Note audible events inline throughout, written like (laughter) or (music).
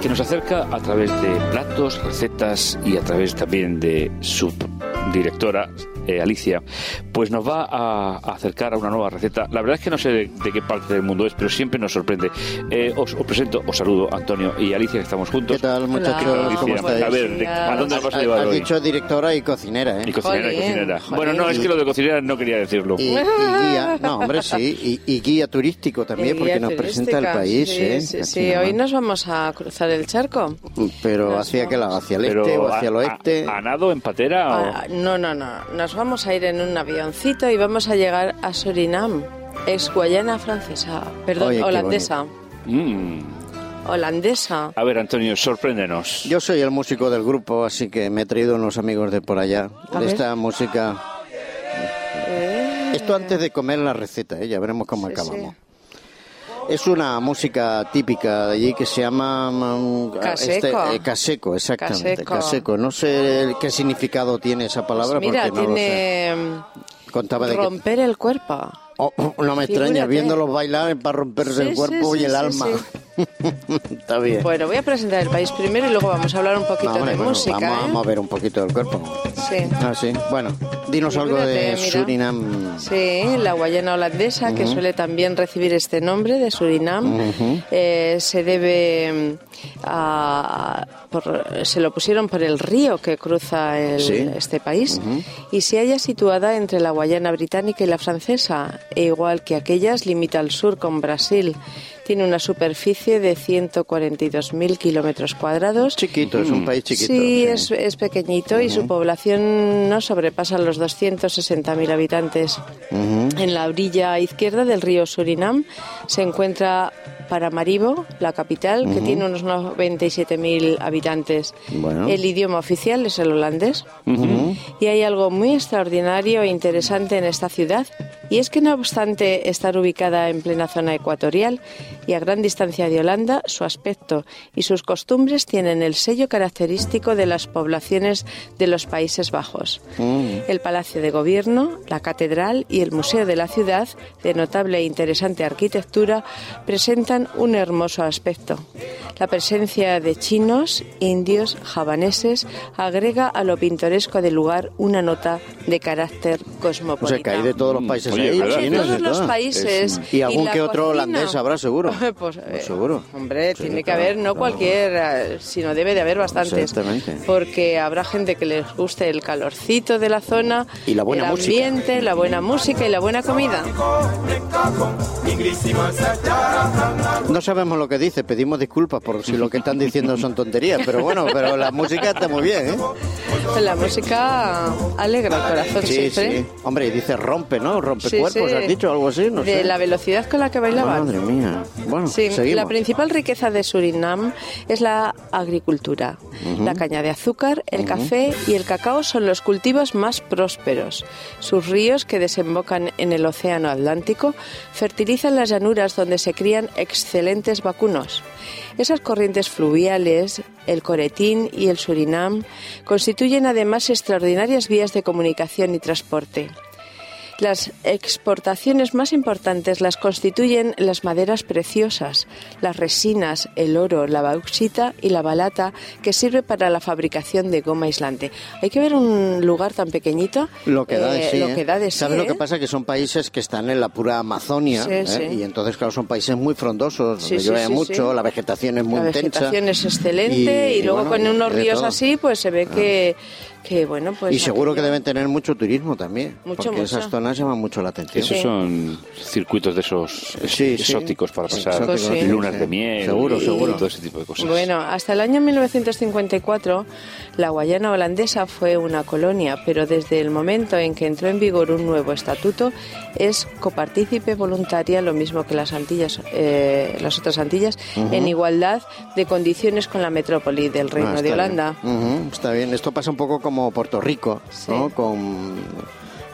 Que nos acerca a través de platos, recetas y a través también de su directora, eh, Alicia, pues nos va a, acercar a una nueva receta. La verdad es que no sé de, qué parte del mundo es, pero siempre nos sorprende. Eh, os, presento, os saludo, Antonio y Alicia, que estamos juntos. ¿Qué tal, muchachos? ¿Cómo estáis? A ver, ¿a dónde vamos a llevar Has dicho directora y cocinera, ¿eh? Y cocinera, y cocinera. Bueno, no, es que lo de cocinera no quería decirlo. Y, (laughs) guía, no, hombre, sí, y, guía turístico también, porque nos presenta el país, ¿eh? Sí, sí, hoy nos vamos a cruzar el charco. Pero ¿hacia qué lado? ¿Hacia el este o hacia el oeste? ¿A, nado, en patera? Ah, no, no, no. Nos vamos a ir en un avioncito y vamos a llegar a Surinam, ex Guayana francesa, perdón, holandesa. Mm. Holandesa. A ver, Antonio, sorpréndenos. Yo soy el músico del grupo, así que me he traído unos amigos de por allá. esta música. Eh. Esto antes de comer la receta, ¿eh? ya veremos cómo acabamos. Es una música típica de allí que se llama um, este, eh, caseco. exactamente. Caseco. No sé qué significado tiene esa palabra pues mira, porque no tiene Contaba de romper el cuerpo. Oh, no me extraña, viéndolos bailar para romperse el cuerpo y el alma. (laughs) Está bien. Bueno, voy a presentar el país primero y luego vamos a hablar un poquito de música. Vamos, a ¿eh? ver un poquito del cuerpo. Sí. Ah, sí. Bueno, dinos algo de Surinam. Sí, la Guayana holandesa, que suele también recibir este nombre de Surinam, eh, se debe a, se lo pusieron por el río que cruza este país. Y se halla situada entre la Guayana británica y la francesa, e igual que aquellas limita al sur con Brasil. Tiene una superficie de 142.000 kilómetros cuadrados. Chiquito, es un mm. país chiquito. Sí, Es, pequeñito y su población no sobrepasa los 260.000 habitantes. En la orilla izquierda del río Surinam se encuentra Paramaribo, la capital, que tiene unos 97.000 habitantes. El idioma oficial es el holandés. Y hay algo muy extraordinario e interesante en esta ciudad, y es que no obstante estar ubicada en plena zona ecuatorial y a gran distancia de Holanda, su aspecto y sus costumbres tienen el sello característico de las poblaciones de los Países Bajos. Mm. El Palacio de Gobierno, la Catedral y el Museo de la Ciudad, de notable e interesante arquitectura, presentan un hermoso aspecto. La presencia de chinos, indios, javaneses agrega a lo pintoresco del lugar una nota de carácter cosmopolita. O sea, que hay de todos los países todos los países. y algún que otro holandés habrá seguro. (laughs) pues, eh, seguro. Hombre, tiene que haber, no cualquier, eh, sino debe de haber bastantes. Porque habrá gente que les guste el calorcito de la zona, y la buena el ambiente, la buena música y la buena comida. No sabemos lo que dice, pedimos disculpas por si lo que están diciendo son tonterías, pero bueno, pero la música está muy bien, ¿eh? La música alegra el corazón sí, siempre. Sí, hombre, y dice rompe, ¿no? Rompe ¿has dicho algo así? No de la velocidad con la que bailaban. Madre mía. Bueno, sí, la principal riqueza de Surinam es la agricultura. La caña de azúcar, el café y el cacao son los cultivos más prósperos. Sus ríos, que desembocan en el Océano Atlántico, fertilizan las llanuras donde se crían excelentes vacunos. Esas corrientes fluviales, el Coretín y el Surinam, constituyen además extraordinarias vías de comunicación y transporte. Las exportaciones más importantes las constituyen las maderas preciosas, las resinas, el oro, la bauxita y la balata que sirve para la fabricación de goma aislante. Hay que ver un lugar tan pequeñito. Lo que da de eh, sí. Lo ¿eh? que da de ¿Sabes lo ¿eh? que pasa? Que son países que están en la pura Amazonia y entonces, claro, son países muy frondosos, donde llueve mucho, la vegetación es muy intensa. La vegetación es excelente y, luego con unos ríos así, pues se ve que bueno, pues y seguro que deben tener mucho turismo también, porque esas zonas llaman mucho la atención. Esos son circuitos de esos exóticos para pasar lunas de miel seguro, seguro. todo ese tipo de cosas. Bueno, hasta el año 1954 la Guayana holandesa fue una colonia, pero desde el momento en que entró en vigor un nuevo estatuto es copartícipe voluntaria, lo mismo que las Antillas, eh, las otras Antillas, en igualdad de condiciones con la metrópoli del Reino ah, de Holanda. Está bien, esto pasa un poco como Puerto Rico, ¿no? Con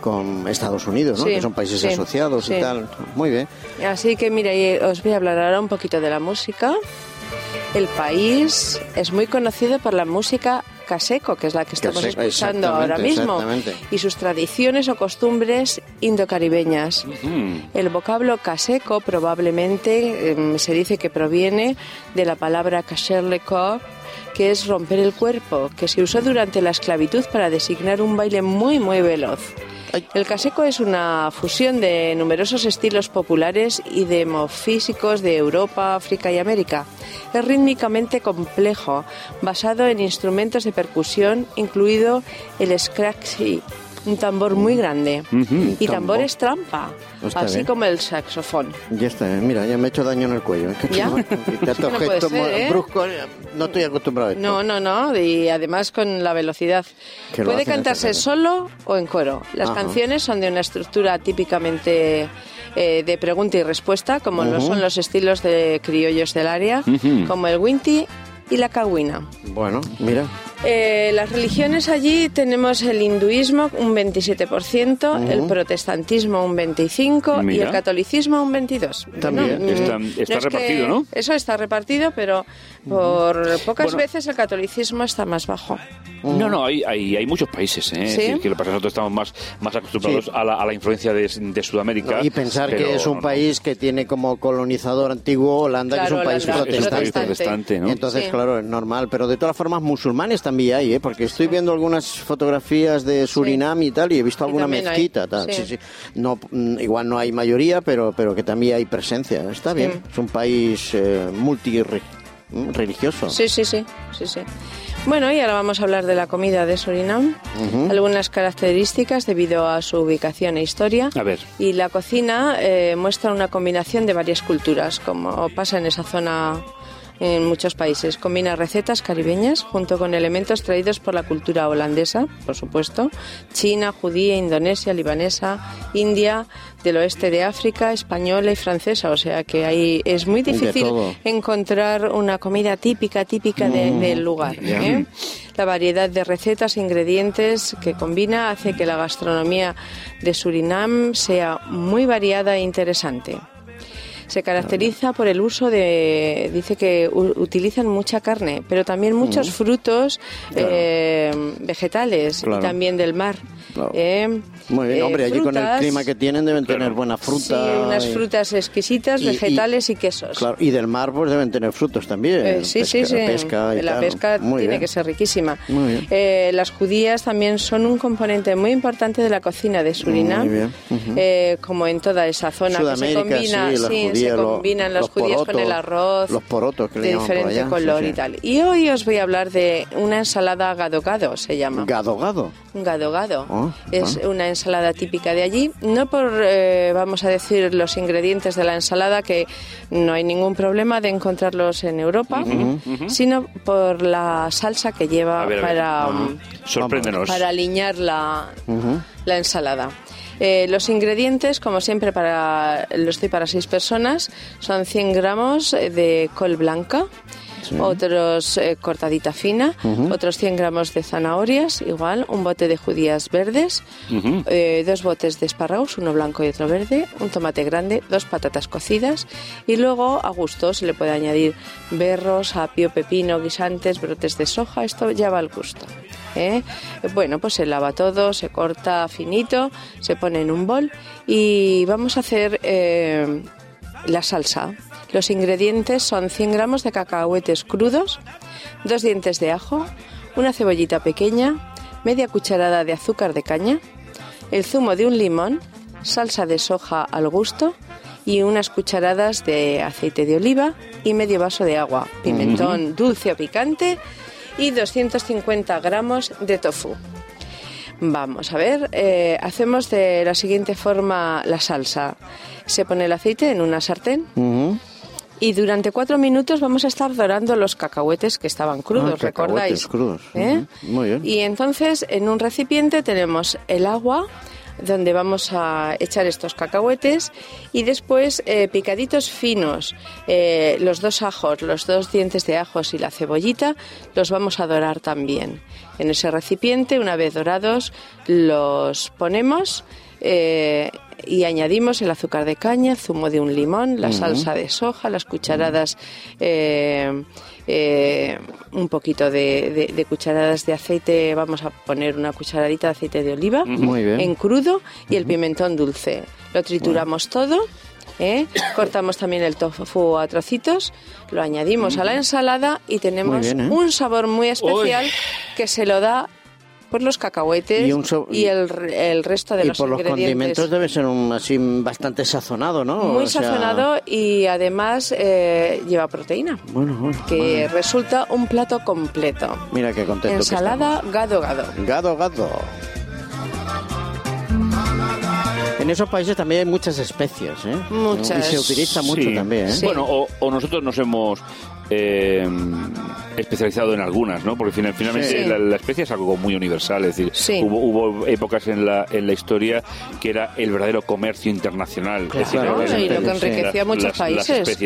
con Estados Unidos, ¿no? que son países asociados y tal. Muy bien. Así que mire, os voy a hablar ahora un poquito de la música. El país es muy conocido por la música caseco, que es la que estamos escuchando ahora mismo, y sus tradiciones o costumbres indocaribeñas. El vocablo caseco probablemente em, se dice que proviene de la palabra cacher le corps, que es romper el cuerpo, que se usó durante la esclavitud para designar un baile muy, muy veloz. El caseco es una fusión de numerosos estilos populares y demofísicos de Europa, África y América. Es rítmicamente complejo, basado en instrumentos de percusión, incluido el scratchy, un tambor muy grande. y tambor es trampa, así como el saxofón. Ya está, eh. mira, ya me he hecho daño en el cuello. (laughs) ¿Ya? (laughs) no, ¿eh? no estoy acostumbrado a esto. No, no, no, y además con la velocidad. Puede cantarse solo o en coro. Las canciones son de una estructura típicamente eh, de pregunta y respuesta, como lo son los estilos de criollos del área, como el winti y la cagüina. Bueno, mira. Eh, las religiones allí tenemos el hinduismo un 27%, el protestantismo un 25% y el catolicismo un 22%. También mm, está, repartido, ¿no? Eso está repartido, pero por pocas veces el catolicismo está más bajo. No, no, hay, hay, hay muchos países, ¿eh? ¿Sí? que nosotros estamos más, más acostumbrados a, la, a, la, influencia de, de Sudamérica. y pensar que es un país que tiene como colonizador antiguo Holanda, que es un país protestante. Entonces, claro, es normal. Pero de todas formas, musulmanes también hay, ¿eh? Porque estoy viendo algunas fotografías de Surinam y tal, y he visto alguna mezquita. Tal. No, mm, igual no hay mayoría, pero, pero que también hay presencia. Está bien. Es un país eh, multireligioso. Sí, sí, sí, sí, sí. Bueno, y ahora vamos a hablar de la comida de Surinam. Algunas características debido a su ubicación e historia. A ver. Y la cocina eh, muestra una combinación de varias culturas, como pasa en esa zona en muchos países. Combina recetas caribeñas junto con elementos traídos por la cultura holandesa, por supuesto, China, judía, indonesia, libanesa, India, del oeste de África, española y francesa. O sea que ahí es muy difícil encontrar una comida típica, típica mm, del lugar. ¿eh? La variedad de recetas e ingredientes que combina hace que la gastronomía de Surinam sea muy variada e interesante. Se caracteriza por el uso de, dice que utilizan mucha carne, pero también muchos frutos eh, vegetales y también del mar. Eh, Muy bien, hombre, allí con el clima que tienen deben tener buena fruta. Sí, unas frutas exquisitas, vegetales y, quesos. Claro, y del mar pues deben tener frutos también. Eh, sí, sí, sí. Pesca y la pesca tiene que ser riquísima. Eh, las judías también son un componente muy importante de la cocina de Surinam, como en toda esa zona que se combina, sí, se combinan las judías con el arroz, los porotos que de diferente color y tal. Y hoy os voy a hablar de una ensalada gado-gado, se llama. ¿Gado-gado? Gado-gado. Oh, es ah. una ensalada típica de allí. No por, eh, vamos a decir, los ingredientes de la ensalada, que no hay ningún problema de encontrarlos en Europa, sino por la salsa que lleva para, para alinear la, la ensalada. Eh, los ingredientes, como siempre, para, lo estoy para seis personas, son 100 gramos de col blanca, otros eh, cortadita fina, otros 100 gramos de zanahorias, igual, un bote de judías verdes, eh, dos botes de espárragos, uno blanco y otro verde, un tomate grande, dos patatas cocidas y luego a gusto se le puede añadir berros, apio, pepino, guisantes, brotes de soja, esto ya va al gusto. ¿eh? Bueno, pues se lava todo, se corta finito, se pone en un bol y vamos a hacer la salsa. Los ingredientes son 100 gramos de cacahuetes crudos, dos dientes de ajo, una cebollita pequeña, media cucharada de azúcar de caña, el zumo de un limón, salsa de soja al gusto y unas cucharadas de aceite de oliva y medio vaso de agua, pimentón dulce o picante y 250 gramos de tofu. Vamos a ver, eh, hacemos de la siguiente forma la salsa. Se pone el aceite en una sartén. Y durante cuatro minutos vamos a estar dorando los cacahuetes que estaban crudos, ah, ¿recordáis? crudos. ¿Eh? Muy bien. Y entonces en un recipiente tenemos el agua donde vamos a echar estos cacahuetes y después eh, picaditos finos, eh, los dos ajos, los dos dientes de ajos y la cebollita, los vamos a dorar también. En ese recipiente, una vez dorados, los ponemos Eh, y añadimos el azúcar de caña, zumo de un limón, la salsa de soja, las cucharadas, eh, eh, un poquito de, cucharadas de aceite, vamos a poner una cucharadita de aceite de oliva en crudo y el pimentón dulce. Lo trituramos todo. ¿eh? Cortamos también el tofu a trocitos, lo añadimos a la ensalada y tenemos un sabor muy especial que se lo da por los cacahuetes y, el, el, resto de los ingredientes. Y por los condimentos debe ser un, así bastante sazonado, ¿no? Muy sazonado y además eh, lleva proteína. Bueno, Que resulta un plato completo. Mira qué contento Ensalada gado gado. Gado gado. En esos países también hay muchas especies, ¿eh? Muchas. Y se utiliza mucho también, ¿eh? Bueno, o, o, nosotros nos hemos eh, especializado en algunas, ¿no? Porque finalmente la, especie es algo muy universal, es decir, hubo, hubo, épocas en la, en la historia que era el verdadero comercio internacional. Claro, y lo que enriquecía a muchos países.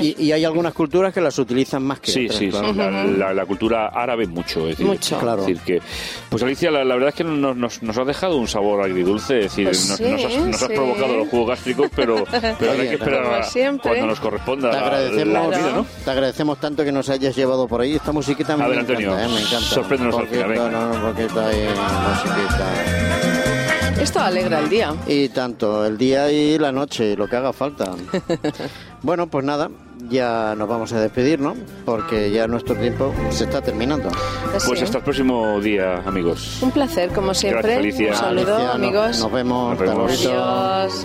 y, hay algunas culturas que las utilizan más que sí, otras. Sí, sí, la, cultura árabe mucho. Es decir, mucho. Claro. decir que, pues Alicia, la, verdad es que nos, nos, nos, ha dejado un sabor agridulce, es decir, pues nos, has, provocado los jugos gástricos, pero, (laughs) pero hay que esperar cuando nos corresponda. Te agradecemos, te agradecemos tanto que nos hayas llevado por ahí. Esta musiquita me, encanta, ¿eh? me encanta. Sorpréndenos al final, No, no, porque está ahí, musiquita. Esto alegra el día. Y tanto, el día y la noche, lo que haga falta. (laughs) bueno, pues nada, ya nos vamos a despedir, ¿no? Porque ya nuestro tiempo se está terminando. Pues hasta el próximo día, amigos. Un placer, como siempre. Un saludo, amigos. Nos, vemos. Nos vemos. Adiós.